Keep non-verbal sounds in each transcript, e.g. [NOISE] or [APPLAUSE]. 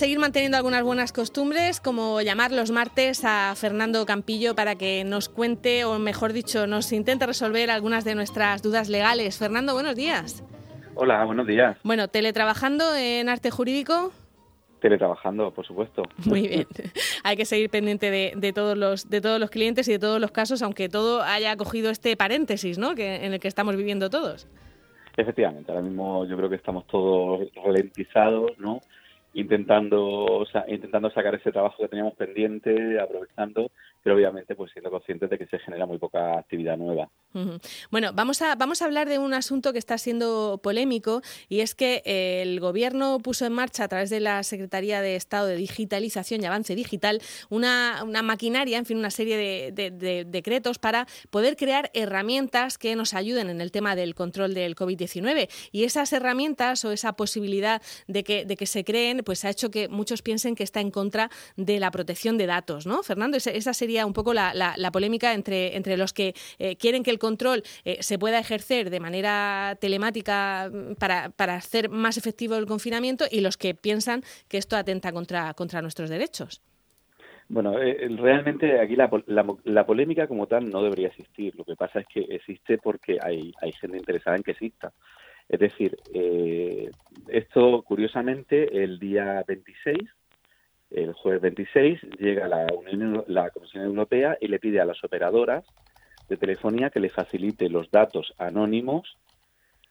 seguir manteniendo algunas buenas costumbres, como llamar los martes a Fernando Campillo para que nos cuente, o mejor dicho, nos intente resolver algunas de nuestras dudas legales. Fernando, buenos días. Hola, buenos días. Bueno, teletrabajando en arte jurídico. Teletrabajando, por supuesto. Muy bien. [LAUGHS] Hay que seguir pendiente de, todos los, de todos los clientes y de todos los casos, aunque todo haya cogido este paréntesis ¿no? que, en el que estamos viviendo todos. Efectivamente, ahora mismo yo creo que estamos todos ralentizados, ¿no? Intentando, intentando sacar ese trabajo que teníamos pendiente, aprovechando pero obviamente pues siendo conscientes de que se genera muy poca actividad nueva. Bueno, vamos a, vamos a hablar de un asunto que está siendo polémico y es que eh, el Gobierno puso en marcha a través de la Secretaría de Estado de Digitalización y Avance Digital una, una maquinaria, en fin, una serie de, decretos para poder crear herramientas que nos ayuden en el tema del control del COVID-19. Y esas herramientas o esa posibilidad de que, de que se creen, pues ha hecho que muchos piensen que está en contra de la protección de datos, ¿no? Fernando, esa sería un poco la, polémica entre, entre los que eh, quieren que el control eh, se pueda ejercer de manera telemática mm, para, para, hacer más efectivo el confinamiento y los que piensan que esto atenta contra, contra nuestros derechos. Bueno, eh, realmente aquí la, la, polémica como tal no debería existir. Lo que pasa es que existe porque hay, hay gente interesada en que exista. Es decir, esto curiosamente el día 26 el jueves 26 llega la, la Comisión Europea y le pide a las operadoras de telefonía que le facilite los datos anónimos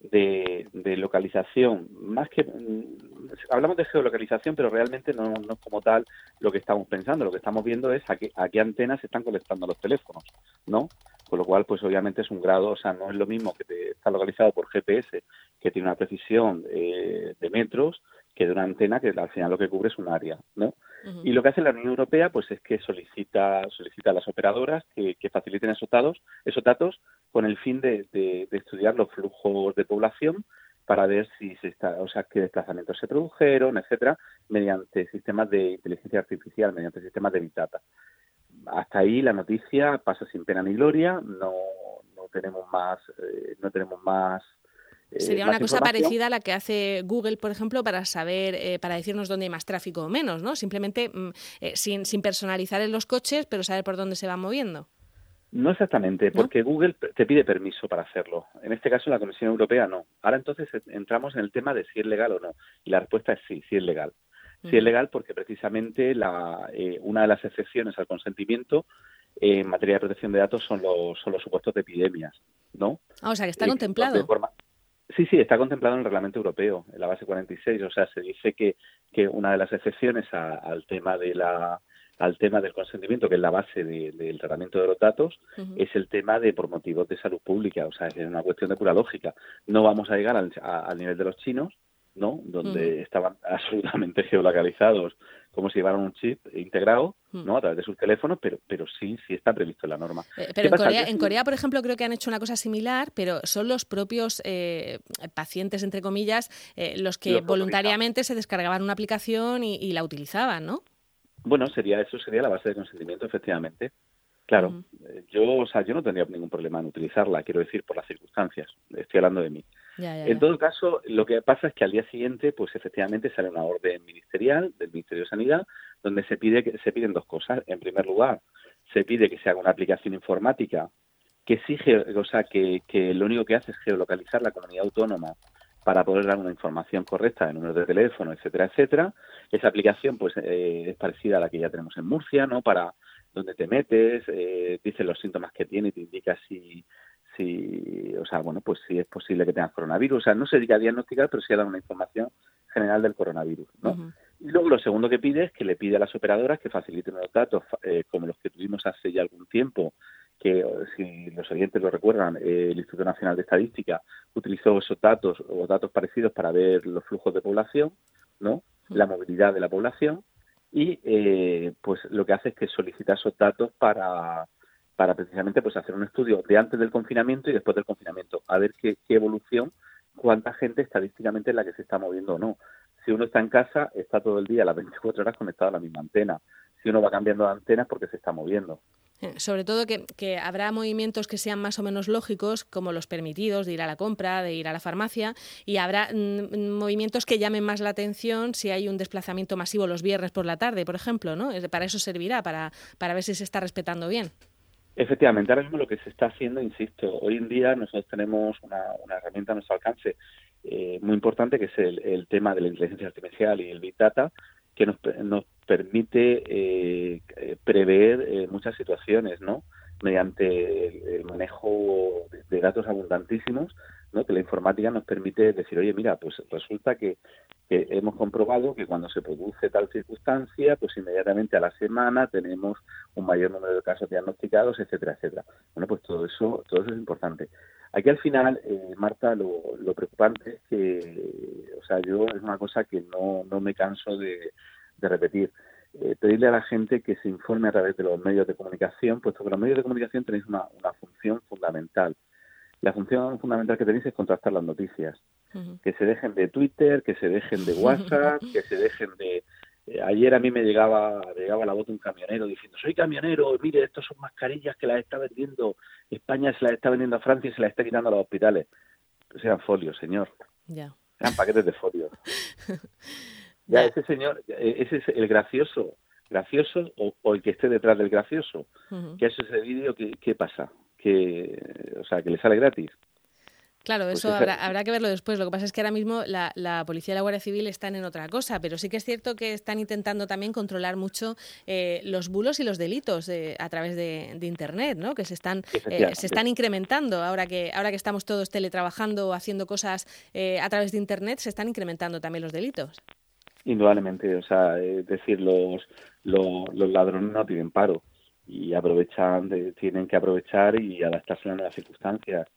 de, localización. Más que mm, hablamos de geolocalización, pero realmente no, no, es como tal lo que estamos pensando. Lo que estamos viendo es a qué, a qué antenas se están conectando los teléfonos, ¿no? Con lo cual, pues obviamente es un grado, o sea, no es lo mismo que te, está localizado por GPS, que tiene una precisión eh, de metros, que de una antena que al final lo que cubre es un área, ¿no? Y lo que hace la Unión Europea, pues es que solicita, solicita a las operadoras que, faciliten esos datos, esos datos con el fin de, estudiar los flujos de población para ver si se está, o sea, qué desplazamientos se produjeron, etcétera, mediante sistemas de inteligencia artificial, mediante sistemas de Big Data. Hasta ahí la noticia pasa sin pena ni gloria, no, no tenemos más, eh, no tenemos más eh, Sería una cosa parecida a la que hace Google, por ejemplo, para saber, eh, para decirnos dónde hay más tráfico o menos, ¿no? Simplemente mm, eh, sin, sin personalizar en los coches, pero saber por dónde se va moviendo. No exactamente, porque Google te pide permiso para hacerlo. En este caso, la Comisión Europea no. Ahora entonces entramos en el tema de si es legal o no. Y la respuesta es sí, sí es legal. Sí es legal porque precisamente la, una de las excepciones al consentimiento en materia de protección de datos son los, son los supuestos de epidemias, ¿no? Ah, o sea, que está contemplado. Sí, sí, está contemplado en el reglamento europeo, en la base 46. O sea, se dice que, que una de las excepciones al tema de la al tema del consentimiento, que es la base del tratamiento de los datos, es el tema de por motivos de salud pública. O sea, es una cuestión de pura lógica. No vamos a llegar al, al nivel de los chinos, ¿no? Donde estaban [LAUGHS] absolutamente geolocalizados como si llevaran un chip integrado, ¿no? A través de sus teléfonos, pero, pero sí, sí está previsto en la norma. Eh, pero en Corea, por ejemplo, creo que han hecho una cosa similar, pero son los propios eh, pacientes, entre comillas, eh, los que voluntariamente se descargaban una aplicación y, la utilizaban, ¿no? Bueno, sería eso sería la base de consentimiento, efectivamente. Claro, yo, o sea, yo no tendría ningún problema en utilizarla, quiero decir, por las circunstancias. Estoy hablando de mí. En todo caso, lo que pasa es que al día siguiente, pues efectivamente sale una orden ministerial del Ministerio de Sanidad donde se pide que se piden dos cosas. En primer lugar, se pide que se haga una aplicación informática que exige, o sea, que, que lo único que hace es geolocalizar la comunidad autónoma para poder dar una información correcta de números de teléfono, etcétera, etcétera. Esa aplicación, pues, eh, es parecida a la que ya tenemos en Murcia, ¿no? Para donde te metes, eh, dice los síntomas que tiene y te indica si si, o sea, bueno, pues si es posible que tengas coronavirus. O sea, no se dedica a diagnosticar, pero sí dar una información general del coronavirus, ¿no? Y luego lo segundo que pide es que le pide a las operadoras que faciliten los datos, eh, como los que tuvimos hace ya algún tiempo, que si los oyentes lo recuerdan, eh, el Instituto Nacional de Estadística utilizó esos datos o datos parecidos para ver los flujos de población, ¿no? La movilidad de la población y eh, pues lo que hace es que solicita esos datos para para precisamente pues hacer un estudio de antes del confinamiento y después del confinamiento, a ver qué, evolución, cuánta gente estadísticamente es la que se está moviendo o no. Si uno está en casa, está todo el día, las 24 horas conectado a la misma antena. Si uno va cambiando de antenas, porque se está moviendo. Eh, sobre todo que, habrá movimientos que sean más o menos lógicos, como los permitidos, de ir a la compra, de ir a la farmacia, y habrá mm, movimientos que llamen más la atención si hay un desplazamiento masivo los viernes por la tarde, por ejemplo, ¿no? Para eso servirá, para, para ver si se está respetando bien. Efectivamente, ahora mismo lo que se está haciendo, insisto, hoy en día nosotros tenemos una, herramienta a nuestro alcance eh, muy importante que es el, tema de la inteligencia artificial y el Big Data, que nos, nos permite eh, prever eh, muchas situaciones, ¿no? Mediante el, manejo de datos abundantísimos, ¿no? Que la informática nos permite decir, oye, mira, pues resulta que, hemos comprobado que cuando se produce tal circunstancia, pues inmediatamente a la semana tenemos un mayor número de casos diagnosticados, etcétera, etcétera. Bueno, pues todo eso, todo eso es importante. Aquí al final, eh, Marta, lo, lo preocupante es que, o sea, yo es una cosa que no, no me canso de, de repetir. Eh, pedirle a la gente que se informe a través de los medios de comunicación, puesto que los medios de comunicación tenéis una, una función fundamental. La función fundamental que tenéis es contrastar las noticias. Que se dejen de Twitter, que se dejen de WhatsApp, que se dejen de... Eh, ayer a mí me llegaba, llegaba la voz de un camionero diciendo, soy camionero, mire, estos son mascarillas que las está vendiendo España, se las está vendiendo a Francia y se las está quitando a los hospitales. Sean folios, señor. Ya. Sean paquetes de folios. [LAUGHS] Ya, ese señor, eh, ese es el gracioso, gracioso o, el que esté detrás del gracioso. ¿Qué hace ese vídeo? ¿qué, ¿qué, pasa? Que, o sea, que le sale gratis. Claro, pues eso habrá, habrá, que verlo después. Lo que pasa es que ahora mismo la, la, policía y la Guardia Civil están en otra cosa, pero sí que es cierto que están intentando también controlar mucho eh, los bulos y los delitos a través de, Internet, ¿no? Que se están eh, se están incrementando ahora que ahora que estamos todos teletrabajando o haciendo cosas eh, a través de Internet, se están incrementando también los delitos. Indudablemente, o sea, es decir, los, los, ladrones no tienen paro y aprovechan, tienen que aprovechar y adaptarse a las circunstancias.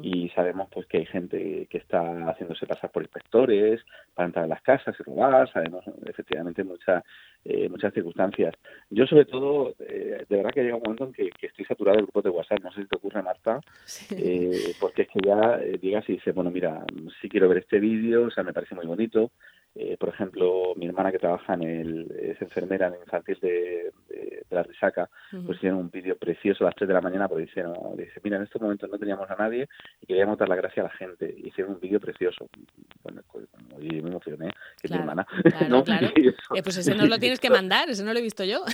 Y sabemos pues que hay gente que está haciéndose pasar por inspectores para entrar en las casas y robar, sabemos efectivamente muchas eh, muchas circunstancias. Yo sobre todo, eh, de verdad que llega un momento en que, estoy saturado de grupos de WhatsApp, no sé si te ocurre Marta, eh, porque es que ya digas y dice, bueno mira, sí quiero ver este vídeo, o sea, me parece muy bonito, eh, por ejemplo, mi hermana que trabaja en el, es enfermera en el infantil de, la Risaca, pues hicieron un vídeo precioso a las 3 de la mañana porque dice, mira, en estos momentos no teníamos a nadie y queríamos dar la gracia a la gente. Hicieron un vídeo precioso. Muy, me emocioné, que mi hermana. [LAUGHS] Claro, claro. [LAUGHS] Eh, pues ese no lo tienes que [LAUGHS] mandar, ese no lo he visto yo.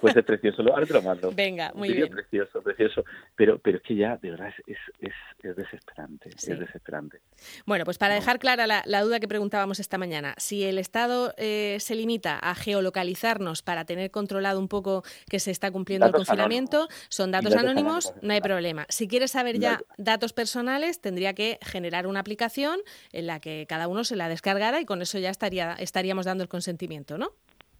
pues es precioso, ahora te lo mando. Venga, muy bien. precioso, precioso. Pero, pero es que ya, de verdad, es, es, es desesperante, es desesperante. Bueno, pues para dejar clara la duda que preguntábamos esta mañana, si el Estado eh, se limita a geolocalizarnos para tener controlado un poco que se está cumpliendo el confinamiento, son datos, anónimos, no hay problema. Si quieres saber ya datos personales, tendría que generar una aplicación en la que cada uno se la descargara y con eso ya estaría, estaríamos dando el consentimiento, ¿no?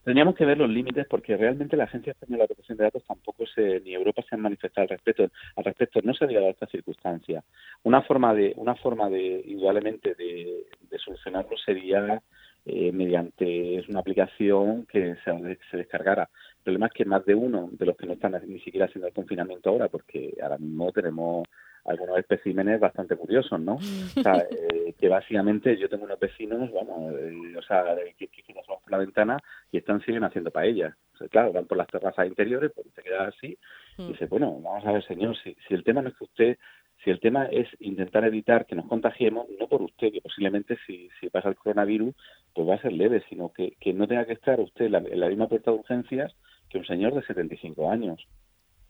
Tendríamos que ver los límites porque realmente la Agencia Española de Protección de Datos tampoco se, ni Europa se han manifestado al respecto. Al respecto no se ha llegado a esta circunstancia. Una forma de, una forma de, indudablemente, de, solucionarlo sería eh, mediante una aplicación que se, se, descargara. El problema es que más de uno de los que no están ni siquiera haciendo el confinamiento ahora, porque ahora mismo tenemos algunos especímenes bastante curiosos, ¿no? O sea, [LAUGHS] eh, que básicamente yo tengo unos vecinos, vamos, eh, o sea, que, que, nos vamos por la ventana y están siguen haciendo paellas. O sea, claro, van por las terrazas interiores, pues te quedas así y mm. dice, bueno, vamos a ver, señor, si, si el tema no es que usted, si el tema es intentar evitar que nos contagiemos, no por usted, que posiblemente si, si pasa el coronavirus, pues va a ser leve, sino que, que no tenga que estar usted en la, misma puerta de urgencias que un señor de 75 años.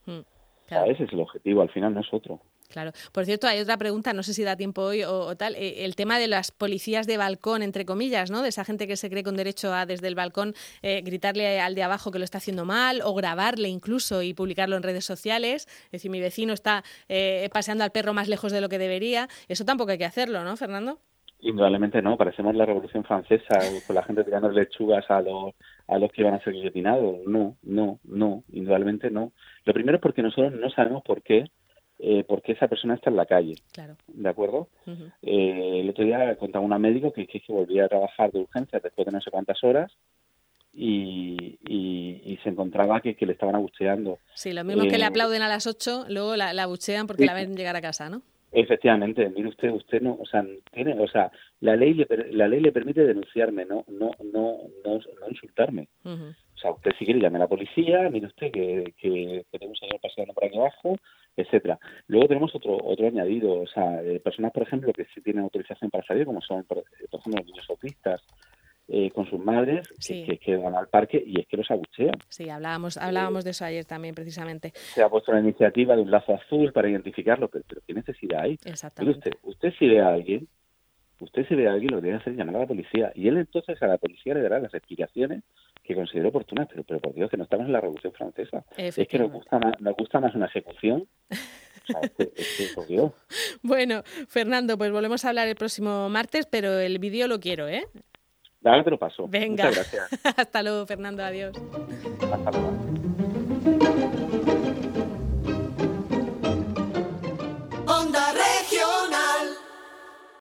Mm, ese es el objetivo, al final no es otro. Claro. Por cierto, hay otra pregunta, no sé si da tiempo hoy o, tal, eh, el tema de las policías de balcón, entre comillas, ¿no? De esa gente que se cree con derecho a desde el balcón eh, gritarle al de abajo que lo está haciendo mal o grabarle incluso y publicarlo en redes sociales. Es decir, mi vecino está eh, paseando al perro más lejos de lo que debería. Eso tampoco hay que hacerlo, ¿no, Fernando? Indudablemente no, parecemos la Revolución Francesa, con la gente tirando lechugas a los, a los que van a ser guillotinados. No, no, no, indudablemente no. Lo primero es porque nosotros no sabemos por qué eh, porque esa persona está en la calle. Claro. ¿De acuerdo? eh, el otro día contaba una médico que, que, volvía a trabajar de urgencia después de no sé cuántas horas y, y, se encontraba que, que, le estaban abucheando. Sí, lo mismo que le eh, aplauden a las 8, luego la, la abuchean porque la ven llegar a casa, ¿no? Efectivamente, mire usted, usted no, o sea, tiene, o sea, la ley le, la ley le permite denunciarme, no, no, no, no, no insultarme. O sea, usted si quiere llame a la policía, mire usted que, que, tenemos un señor paseando por aquí abajo, etcétera. Luego tenemos otro otro añadido, o sea, personas, por ejemplo, que sí tienen autorización para salir, como son, por, ejemplo, los niños autistas, eh, con sus madres que, que, van al parque y es que los abuchean. Sí, hablábamos, hablábamos de eso ayer también, precisamente. Se ha puesto la iniciativa de un lazo azul para identificarlo, pero, ¿qué necesidad hay? Exactamente. usted, usted si ve a alguien, usted si ve a alguien lo que debe hacer es llamar a la policía y él entonces a la policía le dará las explicaciones que considere oportunas, pero, pero por Dios que no estamos en la Revolución Francesa. Es que nos gusta más, nos gusta más una ejecución [LAUGHS] bueno, Fernando, pues volvemos a hablar el próximo martes, pero el vídeo lo quiero, ¿eh? Dale, te lo paso. Venga. Muchas gracias. [LAUGHS] Hasta luego, Fernando. Adiós. Hasta luego. Onda Regional.